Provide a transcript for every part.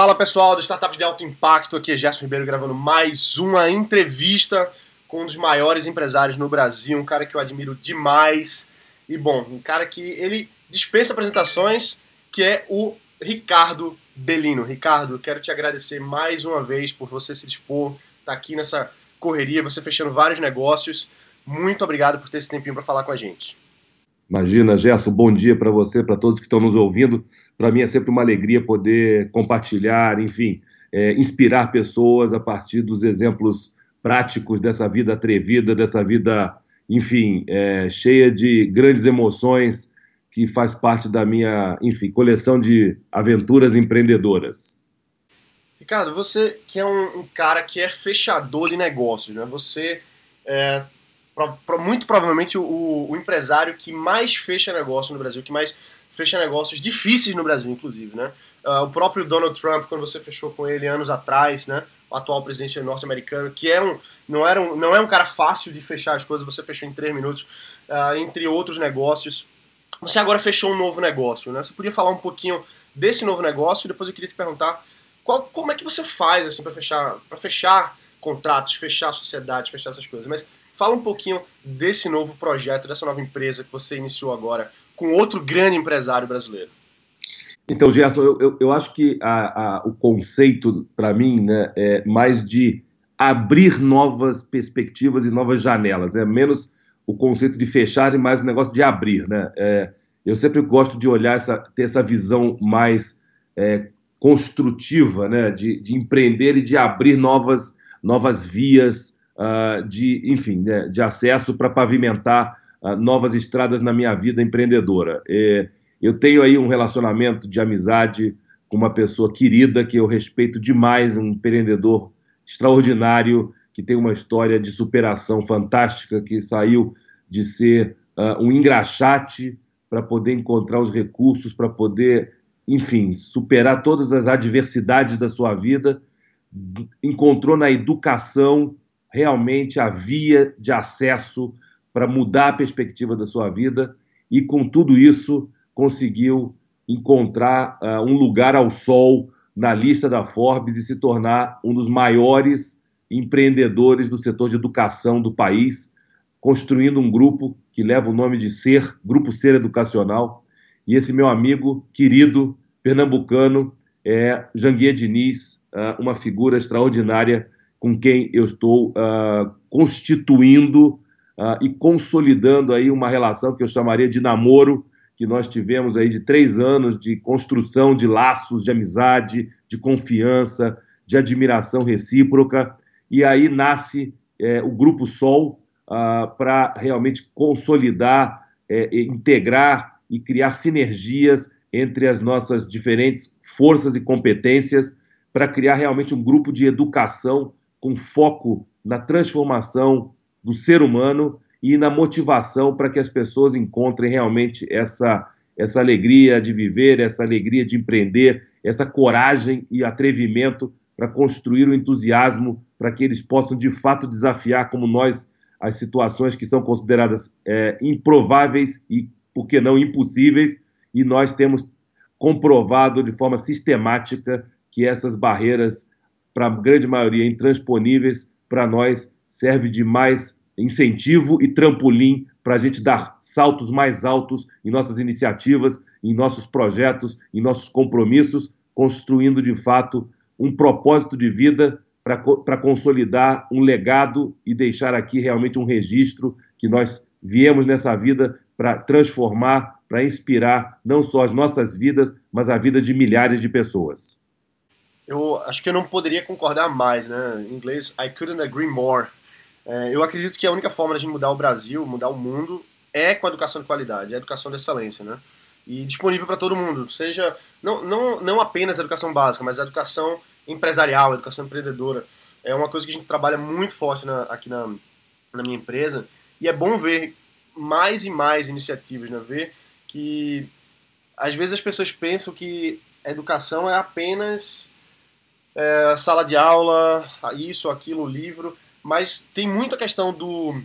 Fala pessoal do Startups de Alto Impacto, aqui é Gerson Ribeiro gravando mais uma entrevista com um dos maiores empresários no Brasil, um cara que eu admiro demais. E bom, um cara que ele dispensa apresentações, que é o Ricardo Belino. Ricardo, quero te agradecer mais uma vez por você se dispor, estar tá aqui nessa correria, você fechando vários negócios. Muito obrigado por ter esse tempinho para falar com a gente. Imagina, Gerson, bom dia para você, para todos que estão nos ouvindo. Para mim é sempre uma alegria poder compartilhar, enfim, é, inspirar pessoas a partir dos exemplos práticos dessa vida atrevida, dessa vida, enfim, é, cheia de grandes emoções, que faz parte da minha, enfim, coleção de aventuras empreendedoras. Ricardo, você que é um, um cara que é fechador de negócios, né? Você é, pro, pro, muito provavelmente o, o, empresário que mais fecha negócio no Brasil, que mais fecha negócios difíceis no Brasil, inclusive, né? Uh, o próprio Donald Trump, quando você fechou com ele anos atrás, né? O atual presidente norte-americano, que é um, não, era um, não é um cara fácil de fechar as coisas, você fechou em três minutos, uh, entre outros negócios. Você agora fechou um novo negócio, né? Você podia falar um pouquinho desse novo negócio e depois eu queria te perguntar qual, como é que você faz assim para fechar, para fechar contratos, fechar sociedades, fechar essas coisas. Mas Fala um pouquinho desse novo projeto, dessa nova empresa que você iniciou agora com outro grande empresário brasileiro. Então, Gerson, eu, eu, eu acho que a, a, o conceito, para mim, né, é mais de abrir novas perspectivas e novas janelas, né? menos o conceito de fechar e mais o negócio de abrir. Né? É, eu sempre gosto de olhar, essa, ter essa visão mais é, construtiva, né? de, de empreender e de abrir novas, novas vias, uh, de, enfim, né, de acesso para pavimentar uh, novas estradas na minha vida empreendedora. Eu tenho aí um relacionamento de amizade com uma pessoa querida que eu respeito demais, um empreendedor extraordinário que tem uma história de superação fantástica, que saiu de ser uh, um engraxate para poder encontrar os recursos, para poder, enfim, superar todas as adversidades da sua vida, encontrou na educação realmente a via de acesso para mudar a perspectiva da sua vida e, com tudo isso, conseguiu encontrar uh, um lugar ao sol na lista da Forbes e se tornar um dos maiores empreendedores do setor de educação do país, construindo um grupo que leva o nome de Ser, Grupo Ser Educacional. E esse meu amigo querido pernambucano é Janguier Diniz, uh, uma figura extraordinária com quem eu estou uh, constituindo uh, e consolidando aí uma relação que eu chamaria de namoro, que nós tivemos aí de três anos de construção de laços de amizade, de confiança, de admiração recíproca, e aí nasce é, o Grupo Sol uh, para realmente consolidar, é, integrar e criar sinergias entre as nossas diferentes forças e competências para criar realmente um grupo de educação com foco na transformação do ser humano e na motivação para que as pessoas encontrem realmente essa, essa alegria de viver, essa alegria de empreender, essa coragem e atrevimento para construir o entusiasmo para que eles possam de fato desafiar, como nós, as situações que são consideradas é, improváveis e, por que não, impossíveis, e nós temos comprovado de forma sistemática que essas barreiras para a grande maioria intransponíveis, para nós serve de mais incentivo e trampolim para a gente dar saltos mais altos em nossas iniciativas, em nossos projetos, em nossos compromissos, construindo de fato um propósito de vida para consolidar um legado e deixar aqui realmente um registro que nós viemos nessa vida para transformar, para inspirar não só as nossas vidas, mas a vida de milhares de pessoas eu acho que eu não poderia concordar mais, né? Em inglês, I couldn't agree more. É, eu acredito que a única forma de mudar o Brasil, mudar o mundo, é com a educação de qualidade, a educação de excelência, né? E disponível para todo mundo, seja não, não, não apenas a educação básica, mas a educação empresarial, a educação empreendedora. É uma coisa que a gente trabalha muito forte na, aqui na, na minha empresa e é bom ver mais e mais iniciativas, né? Ver que às vezes as pessoas pensam que educação é apenas é, sala de aula, isso, aquilo, livro, mas tem muita questão do,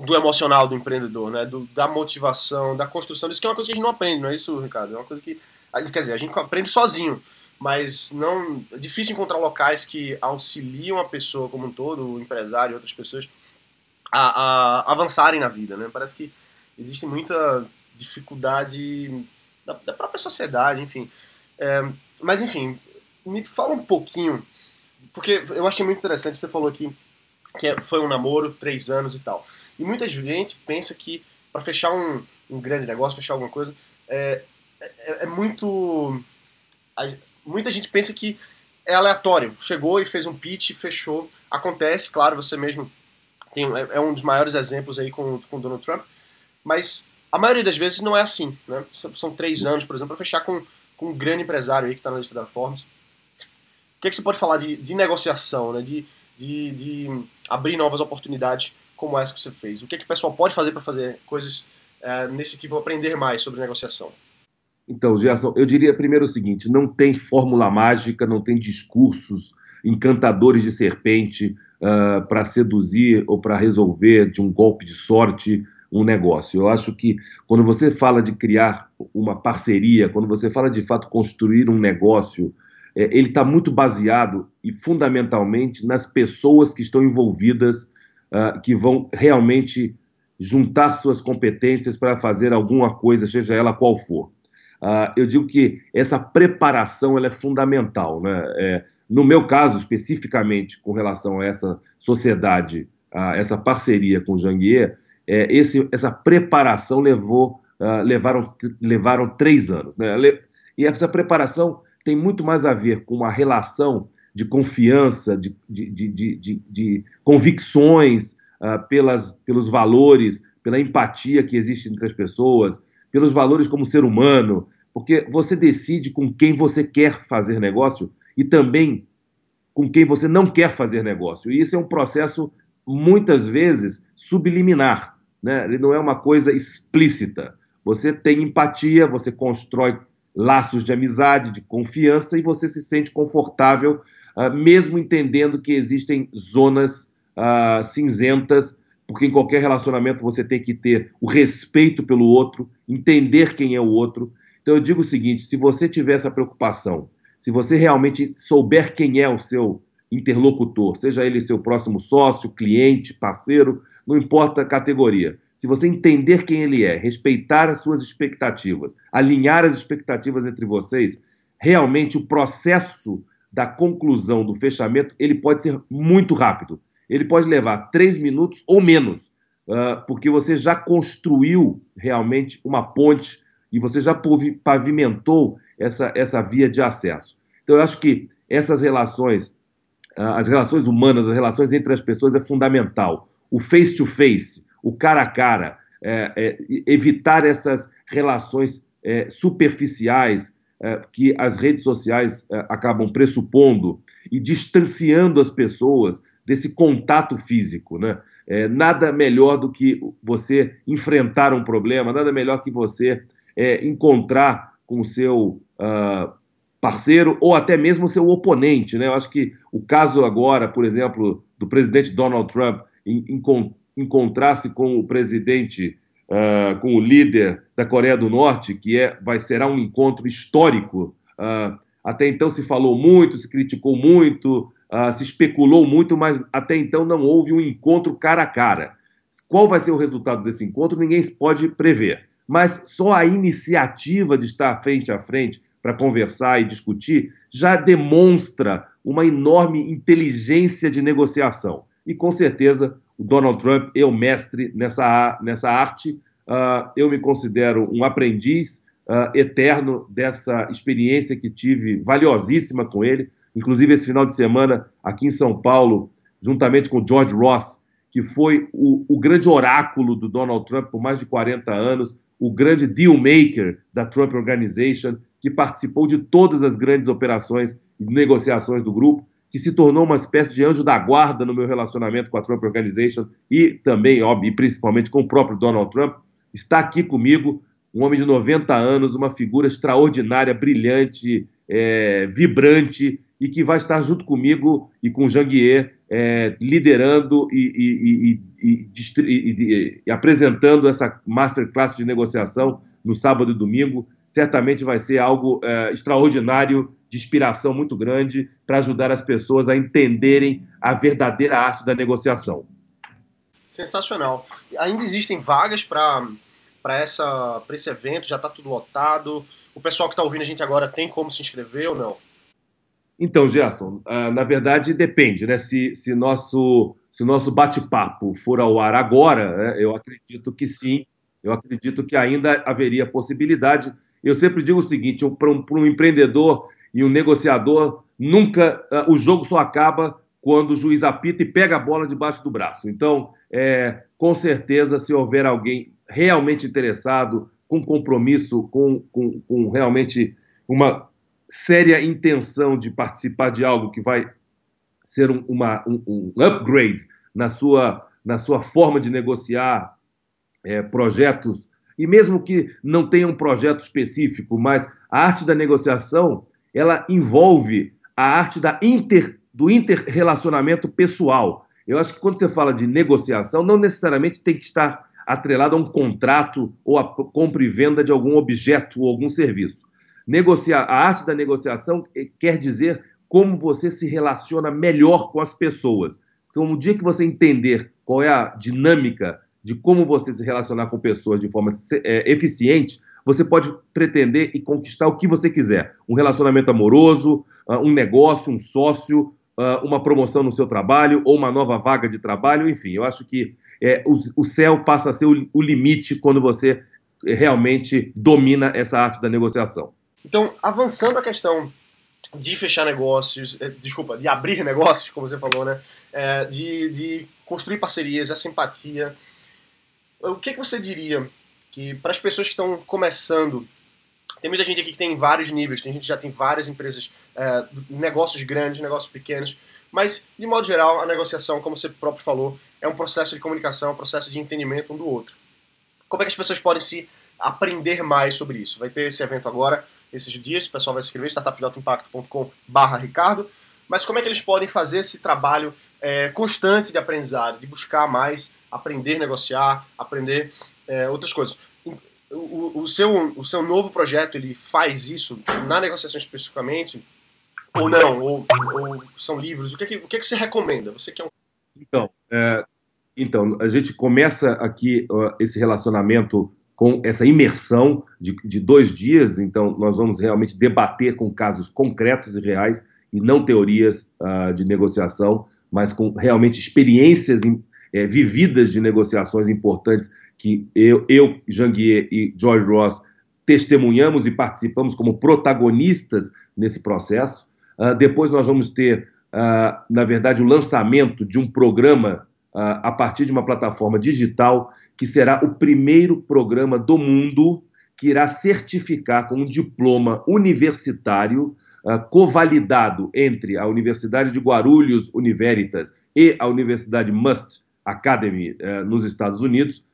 do emocional do empreendedor, né? Do, da motivação, da construção disso, que é uma coisa que a gente não aprende, não é isso, Ricardo? É uma coisa que, quer dizer, a gente aprende sozinho, mas não é difícil encontrar locais que auxiliam a pessoa como um todo, o empresário outras pessoas, a, a avançarem na vida, né? Parece que existe muita dificuldade da, da própria sociedade, enfim. É, mas, enfim, me fala um pouquinho, porque eu achei muito interessante, você falou aqui que é, foi um namoro, três anos e tal. E muita gente pensa que para fechar um, um, grande negócio, fechar alguma coisa, é, é, é muito. A, muita gente pensa que é aleatório. Chegou e fez um pitch, fechou. Acontece, claro, você mesmo tem, é, é, um dos maiores exemplos aí com, com Donald Trump, mas a maioria das vezes não é assim. Né? São três anos, por exemplo, para fechar com, com um grande empresário aí que está na lista da Forbes. Que, é que você pode falar de, de negociação, né? de, de, de abrir novas oportunidades como essa que você fez? O que, é que o pessoal pode fazer para fazer coisas é, nesse tipo, aprender mais sobre negociação? Então, Gerson, eu diria primeiro o seguinte: não tem fórmula mágica, não tem discursos encantadores de serpente uh, ah, para seduzir ou para resolver de um golpe de sorte um negócio. Eu acho que quando você fala de criar uma parceria, quando você fala de fato construir um negócio, ele está muito baseado e fundamentalmente nas pessoas que estão envolvidas, uh, que vão realmente juntar suas competências para fazer alguma coisa, seja ela qual for. Uh, eu digo que essa preparação ela é fundamental. Né? É, no meu caso, especificamente com relação a essa sociedade, a essa parceria com o Janguier, é, esse, essa preparação levou, uh, levaram, levaram três anos. Né? E essa preparação tem muito mais a ver com uma relação de confiança, de, de, de, de convicções uh, pelas, pelos valores, pela empatia que existe entre as pessoas, pelos valores como ser humano, porque você decide com quem você quer fazer negócio e também com quem você não quer fazer negócio. E isso é um processo, muitas vezes, subliminar. Né? Ele não é uma coisa explícita. Você tem empatia, você constrói laços de amizade, de confiança, e você se sente confortável, uh, mesmo entendendo que existem zonas uh, cinzentas, porque em qualquer relacionamento você tem que ter o respeito pelo outro, entender quem é o outro. Então eu digo o seguinte: se você tiver essa preocupação, se você realmente souber quem é o seu interlocutor, seja ele seu próximo sócio, cliente, parceiro, não importa a categoria. Se você entender quem ele é, respeitar as suas expectativas, alinhar as expectativas entre vocês, realmente o processo da conclusão do fechamento ele pode ser muito rápido. Ele pode levar três minutos ou menos, uh, porque você já construiu realmente uma ponte e você já pavimentou essa, essa via de acesso. Então, eu acho que essas relações, uh, as relações humanas, as relações entre as pessoas é fundamental. O face-to-face, -face, o cara a cara, é, é, evitar essas relações é, superficiais é, que as redes sociais é, acabam pressupondo e distanciando as pessoas desse contato físico, né? É, nada melhor do que você enfrentar um problema, nada melhor que você encontrar com o seu uh, parceiro ou até mesmo seu oponente. Né? Eu acho que o caso agora, por exemplo, do presidente Donald Trump em, em, encontrar-se com o presidente, uh, com o líder da Coreia do Norte, que é, vai será um encontro histórico. Uh, até então se falou muito, se criticou muito, uh, se especulou muito, mas até então não houve um encontro cara a cara. Qual vai ser o resultado desse encontro? Ninguém pode prever. Mas só a iniciativa de estar frente a frente para conversar e discutir já demonstra uma enorme inteligência de negociação. E com certeza o Donald Trump é o mestre nessa, nessa arte. Uh, eu me considero um aprendiz uh, eterno dessa experiência que tive, valiosíssima com ele. Inclusive, esse final de semana, aqui em São Paulo, juntamente com o George Ross, que foi o, o grande oráculo do Donald Trump por mais de 40 anos, o grande deal maker da Trump Organization, que participou de todas as grandes operações e negociações do grupo que se tornou uma espécie de anjo da guarda no meu relacionamento com a Trump Organization e também, óbvio, e principalmente com o próprio Donald Trump, está aqui comigo, um homem de 90 anos, uma figura extraordinária, brilhante, é, vibrante e que vai estar junto comigo e com o Janguier é, liderando e, e, e, e, apresentando essa masterclass de negociação no sábado e domingo certamente vai ser algo uh, extraordinário, de inspiração muito grande, para ajudar as pessoas a entenderem a verdadeira arte da negociação. Sensacional. Ainda existem vagas para esse evento? Já está tudo lotado? O pessoal que está ouvindo a gente agora tem como se inscrever ou não? Então, Gerson, uh, na verdade depende, né? Se, se nosso, se nosso bate-papo for ao ar agora, né? eu acredito que sim, eu acredito que ainda haveria possibilidade. Eu sempre digo o seguinte: para um, um, empreendedor e um negociador, nunca uh, o jogo só acaba quando o juiz apita e pega a bola debaixo do braço. Então, é, com certeza, se houver alguém realmente interessado, com compromisso, com, com, com realmente uma séria intenção de participar de algo que vai ser um, uma, um, um upgrade na sua, na sua forma de negociar é, projetos, e mesmo que não tenha um projeto específico, mas a arte da negociação, ela envolve a arte da inter, do interrelacionamento pessoal. Eu acho que quando você fala de negociação, não necessariamente tem que estar atrelado a um contrato ou a compra e venda de algum objeto ou algum serviço. Negociar, a arte da negociação quer dizer como você se relaciona melhor com as pessoas. Então, um dia que você entender qual é a dinâmica de como você se relacionar com pessoas de forma é, eficiente, você pode pretender e conquistar o que você quiser. Um relacionamento amoroso, uh, um negócio, um sócio, uh, uma promoção no seu trabalho ou uma nova vaga de trabalho, enfim. Eu acho que é, o, o, céu passa a ser o, o limite quando você realmente domina essa arte da negociação. Então, avançando a questão de fechar negócios, eh, desculpa, de abrir negócios, como você falou, né? É, de, de construir parcerias, essa empatia. O que, que você diria que para as pessoas que estão começando, tem muita gente aqui que tem vários níveis, tem gente que já tem várias empresas, é, negócios grandes, negócios pequenos, mas de modo geral a negociação, como você próprio falou, é um processo de comunicação, um processo de entendimento um do outro. Como é que as pessoas podem se aprender mais sobre isso? Vai ter esse evento agora esses dias, o pessoal vai se inscrever, startupdeltaimpacto.com.br Ricardo. Mas como é que eles podem fazer esse trabalho é, constante de aprendizado, de buscar mais, aprender a negociar, aprender é, outras coisas? O, o, seu, o seu novo projeto, ele faz isso na negociação especificamente? Ou não? Ou, ou são livros? O que, é que, o que, é que você recomenda? Você que é um... Então, é, então, a gente começa aqui esse relacionamento com essa imersão de, de, dois dias. Então, nós vamos realmente debater com casos concretos e reais e não teorias uh, de negociação, mas com realmente experiências é, vividas de negociações importantes que eu, eu Janguier e George Ross testemunhamos e participamos como protagonistas nesse processo. Uh, depois nós vamos ter, uh, na verdade, o lançamento de um programa a partir de uma plataforma digital que será o primeiro programa do mundo que irá certificar com um diploma universitário uh, covalidado entre a Universidade de Guarulhos Universitas e a Universidade Must Academy uh, nos Estados Unidos,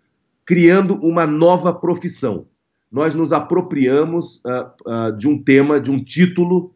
criando uma nova profissão. Nós nos apropriamos uh, de um tema, de um título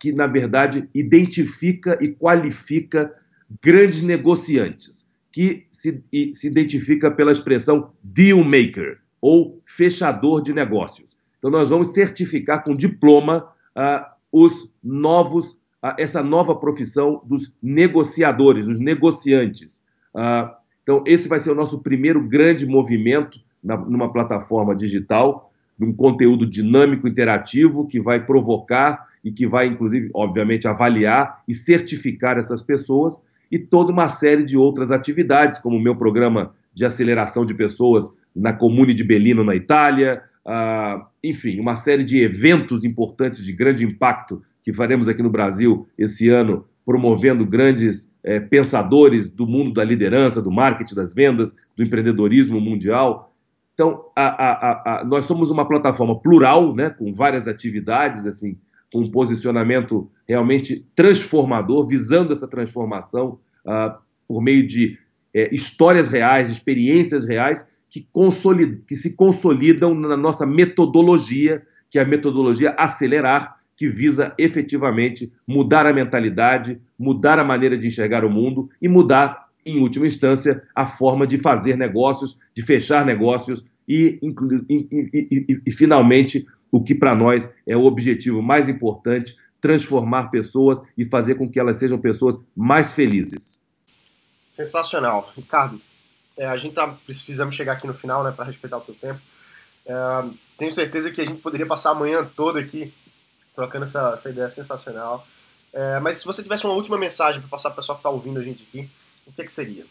que, na verdade, identifica e qualifica grandes negociantes que se, se identifica pela expressão deal maker, ou fechador de negócios. Então, nós vamos certificar com diploma uh, os novos, uh, essa nova profissão dos negociadores, dos negociantes. Uh, então, esse vai ser o nosso primeiro grande movimento na, numa plataforma digital, num conteúdo dinâmico, interativo, que vai provocar e que vai, inclusive, obviamente, avaliar e certificar essas pessoas e toda uma série de outras atividades, como o meu programa de aceleração de pessoas na Comune de Belino, na Itália, uh, enfim, uma série de eventos importantes de grande impacto que faremos aqui no Brasil esse ano, promovendo grandes eh, pensadores do mundo da liderança, do marketing, das vendas, do empreendedorismo mundial. Então, a, a, a, nós somos uma plataforma plural, né, com várias atividades, assim, com um posicionamento realmente transformador, visando essa transformação uh, por meio de é, histórias reais, experiências reais que, que se consolidam na nossa metodologia, que é a metodologia acelerar, que visa efetivamente mudar a mentalidade, mudar a maneira de enxergar o mundo e mudar, em última instância, a forma de fazer negócios, de fechar negócios e, e, e, e finalmente, o que para nós é o objetivo mais importante, transformar pessoas e fazer com que elas sejam pessoas mais felizes. Sensacional. Ricardo, é, a gente tá precisando chegar aqui no final, né, para respeitar o teu tempo. É, tenho certeza que a gente poderia passar a manhã toda aqui trocando essa, essa ideia sensacional. É, mas se você tivesse uma última mensagem para passar para o pessoal que está ouvindo a gente aqui, o que, que seria?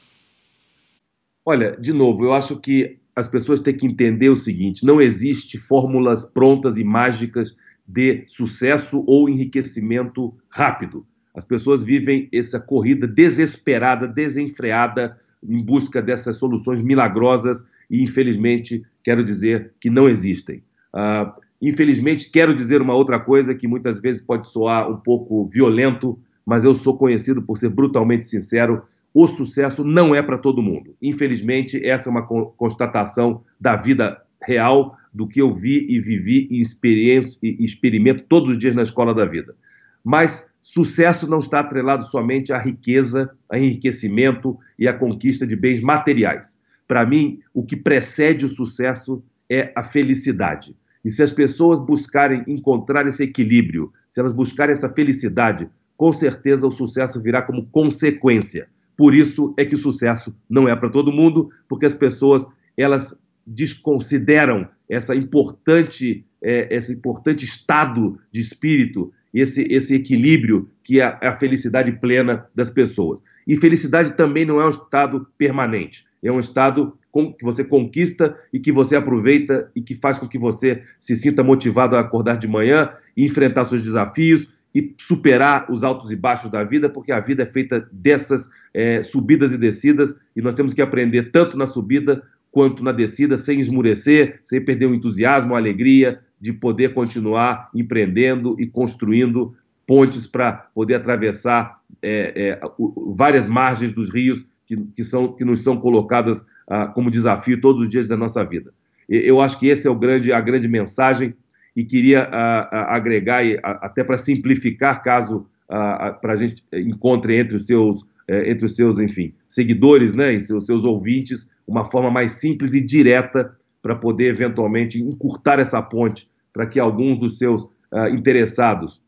Olha, de novo, eu acho que as pessoas têm que entender o seguinte: não existe fórmulas prontas e mágicas de sucesso ou enriquecimento rápido. As pessoas vivem essa corrida desesperada, desenfreada, em busca dessas soluções milagrosas e, infelizmente, quero dizer que não existem. Uh, infelizmente, quero dizer uma outra coisa que muitas vezes pode soar um pouco violento, mas eu sou conhecido por ser brutalmente sincero. O sucesso não é para todo mundo. Infelizmente, essa é uma constatação da vida real, do que eu vi e vivi e, e experimento todos os dias na escola da vida. Mas sucesso não está atrelado somente à riqueza, a enriquecimento e à conquista de bens materiais. Para mim, o que precede o sucesso é a felicidade. E se as pessoas buscarem encontrar esse equilíbrio, se elas buscarem essa felicidade, com certeza o sucesso virá como consequência. Por isso é que o sucesso não é para todo mundo, porque as pessoas elas desconsideram essa importante, é, esse importante estado de espírito esse, esse equilíbrio que é a felicidade plena das pessoas. E felicidade também não é um estado permanente, é um estado que você conquista e que você aproveita e que faz com que você se sinta motivado a acordar de manhã e enfrentar seus desafios e superar os altos e baixos da vida, porque a vida é feita dessas é, subidas e descidas e nós temos que aprender tanto na subida quanto na descida, sem esmurecer, sem perder o entusiasmo, a alegria, de poder continuar empreendendo e construindo pontes para poder atravessar é, é, várias margens dos rios que, que, são, que nos são colocadas ah, como desafio todos os dias da nossa vida. Eu acho que esse é o grande, a grande mensagem e queria ah, ah, agregar, até para simplificar, caso para a gente encontre entre os seus, é, entre os seus enfim, seguidores né, e seus, seus ouvintes, uma forma mais simples e direta para poder eventualmente encurtar essa ponte para que alguns dos seus interessados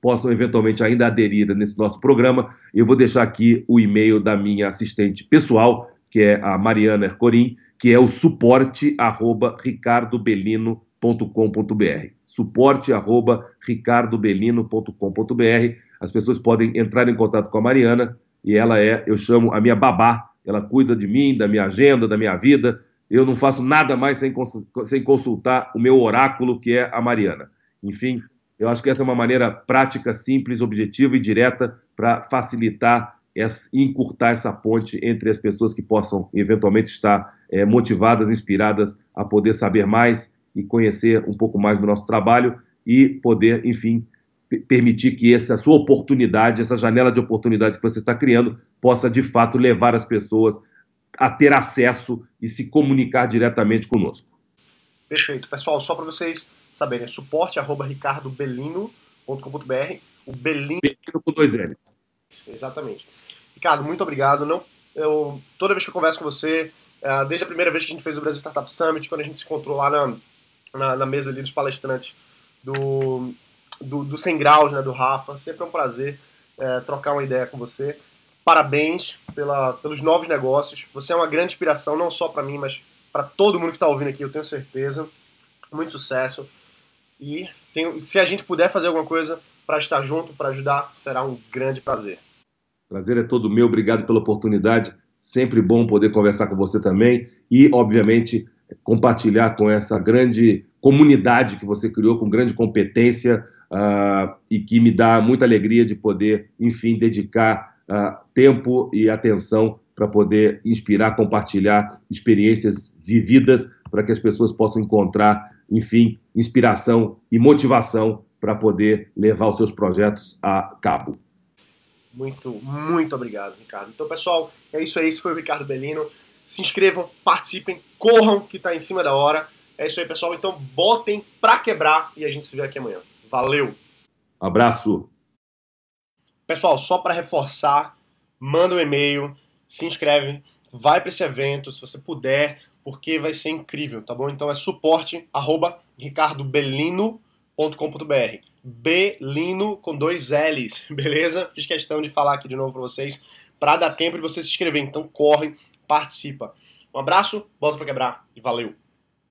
possam eventualmente ainda aderir nesse nosso programa. Eu vou deixar aqui o e-mail da minha assistente pessoal, que é a Mariana Ercorim, que é o suporte arroba ricardobelino.com.br. Suporte arroba ricardobelino.com.br. As pessoas podem entrar em contato com a Mariana e ela é, eu chamo a minha babá, ela cuida de mim, da minha agenda, da minha vida, eu não faço nada mais sem, sem consultar o meu oráculo, que é a Mariana. Enfim, eu acho que essa é uma maneira prática, simples, objetiva e direta para facilitar e encurtar essa ponte entre as pessoas que possam eventualmente estar é, motivadas, inspiradas a poder saber mais e conhecer um pouco mais do nosso trabalho e poder, enfim, permitir que essa sua oportunidade, essa janela de oportunidade que você está criando, possa de fato levar as pessoas a ter acesso e se comunicar diretamente conosco. Perfeito. Pessoal, só para vocês saberem, é suporte arroba ricardobelino.com.br. O Belino... Belino com dois L's. Exatamente. Ricardo, muito obrigado. Não, eu, toda vez que eu converso com você, é, desde a primeira vez que a gente fez o Brasil Startup Summit, quando a gente se encontrou lá na, na, na mesa ali dos palestrantes do, do, do 100 graus, né, do Rafa, sempre é um prazer é, trocar uma ideia com você parabéns pela, pelos novos negócios. Você é uma grande inspiração, não só para mim, mas para todo mundo que está ouvindo aqui, eu tenho certeza. Muito sucesso. E tenho, se a gente puder fazer alguma coisa para estar junto, para ajudar, será um grande prazer. Prazer é todo meu, obrigado pela oportunidade. Sempre bom poder conversar com você também e, obviamente, compartilhar com essa grande comunidade que você criou com grande competência uh, e que me dá muita alegria de poder, enfim, dedicar uh, tempo e atenção para poder inspirar, compartilhar experiências vividas para que as pessoas possam encontrar, enfim, inspiração e motivação para poder levar os seus projetos a cabo. Muito, muito obrigado, Ricardo. Então, pessoal, é isso aí. Esse foi o Ricardo Bellino. Se inscrevam, participem, corram, que está em cima da hora. É isso aí, pessoal. Então, botem para quebrar e a gente se vê aqui amanhã. Valeu! Abraço! Pessoal, só para reforçar, manda um e-mail, se inscreve, vai para esse evento, se você puder, porque vai ser incrível, tá bom? Então é suporte arroba ricardobelino.com.br. Belino com dois L's, beleza? Fiz questão de falar aqui de novo para vocês, para dar tempo de você se inscrever. Então corre, participa. Um abraço, volta para quebrar e valeu!